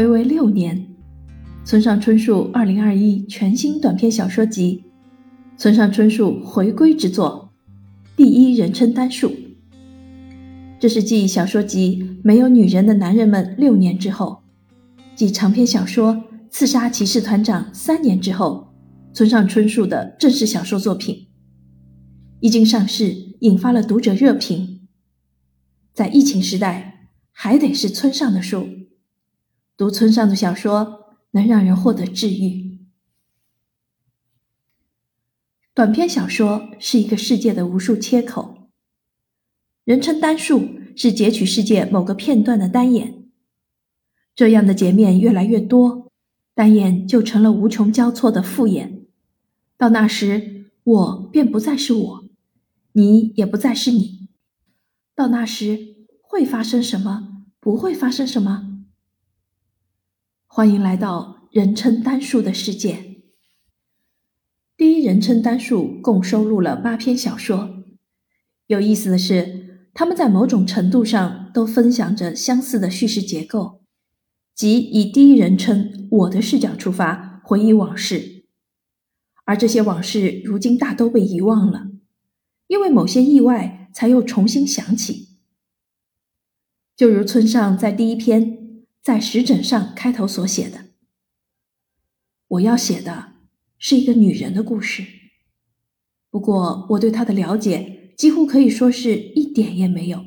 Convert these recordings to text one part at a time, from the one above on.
暌违六年，村上春树二零二一全新短篇小说集，村上春树回归之作《第一人称单数》。这是继小说集《没有女人的男人们》六年之后，继长篇小说《刺杀骑士团长》三年之后，村上春树的正式小说作品。一经上市，引发了读者热评。在疫情时代，还得是村上的书。读村上的小说，能让人获得治愈。短篇小说是一个世界的无数切口，人称单数是截取世界某个片段的单眼。这样的截面越来越多，单眼就成了无穷交错的复眼。到那时，我便不再是我，你也不再是你。到那时，会发生什么？不会发生什么？欢迎来到人称单数的世界。第一人称单数共收录了八篇小说。有意思的是，他们在某种程度上都分享着相似的叙事结构，即以第一人称我的视角出发，回忆往事。而这些往事如今大都被遗忘了，因为某些意外，才又重新想起。就如村上在第一篇。在石枕上开头所写的，我要写的是一个女人的故事。不过，我对她的了解几乎可以说是一点也没有，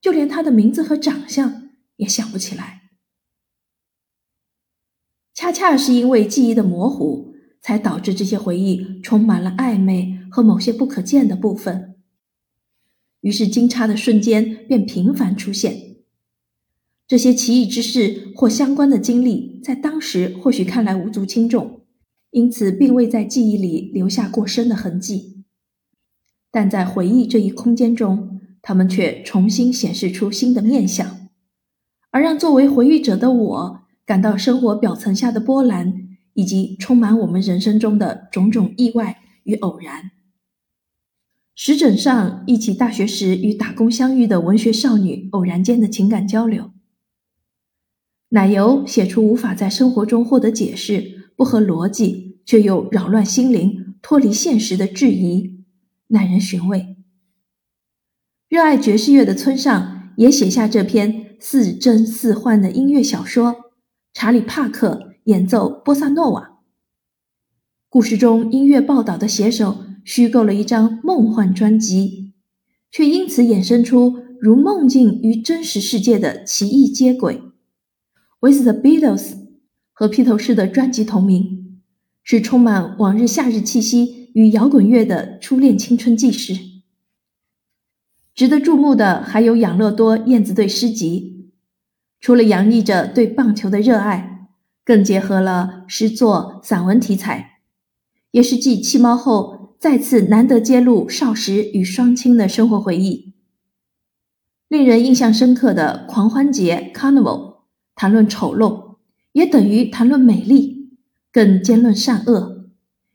就连她的名字和长相也想不起来。恰恰是因为记忆的模糊，才导致这些回忆充满了暧昧和某些不可见的部分，于是惊诧的瞬间便频繁出现。这些奇异之事或相关的经历，在当时或许看来无足轻重，因此并未在记忆里留下过深的痕迹。但在回忆这一空间中，他们却重新显示出新的面相，而让作为回忆者的我感到生活表层下的波澜，以及充满我们人生中的种种意外与偶然。石枕上一起大学时与打工相遇的文学少女偶然间的情感交流。奶油写出无法在生活中获得解释、不合逻辑却又扰乱心灵、脱离现实的质疑，耐人寻味。热爱爵士乐的村上也写下这篇似真似幻的音乐小说《查理·帕克演奏波萨诺瓦》。故事中音乐报道的写手虚构了一张梦幻专辑，却因此衍生出如梦境与真实世界的奇异接轨。With the Beatles 和披头士的专辑同名，是充满往日夏日气息与摇滚乐的初恋青春纪事。值得注目的还有养乐多燕子队诗集，除了洋溢着对棒球的热爱，更结合了诗作、散文题材，也是继弃猫后再次难得揭露少时与双亲的生活回忆。令人印象深刻的狂欢节 Carnival。谈论丑陋，也等于谈论美丽，更兼论善恶，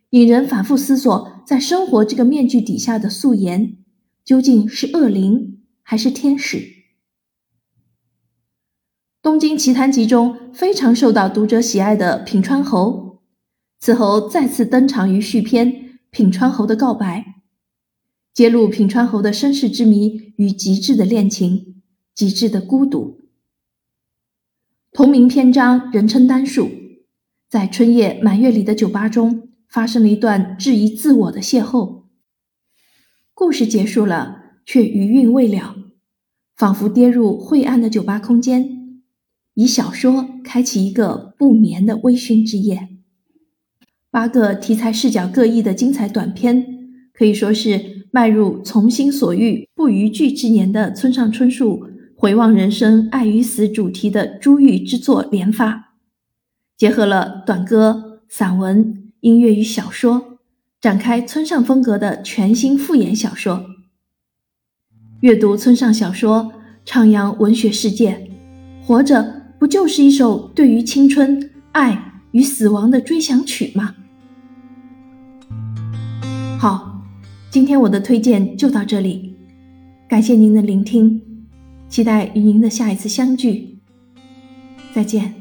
引人反复思索：在生活这个面具底下的素颜，究竟是恶灵还是天使？《东京奇谭集》中非常受到读者喜爱的品川侯，此侯再次登场于续篇《品川侯的告白》，揭露品川侯的身世之谜与极致的恋情，极致的孤独。同名篇章人称单数，在春夜满月里的酒吧中发生了一段质疑自我的邂逅。故事结束了，却余韵未了，仿佛跌入晦暗的酒吧空间，以小说开启一个不眠的微醺之夜。八个题材视角各异的精彩短篇，可以说是迈入从心所欲不逾矩之年的村上春树。回望人生爱与死主题的珠玉之作连发，结合了短歌、散文、音乐与小说，展开村上风格的全新复眼小说。阅读村上小说，徜徉文学世界，活着不就是一首对于青春、爱与死亡的追想曲吗？好，今天我的推荐就到这里，感谢您的聆听。期待与您的下一次相聚，再见。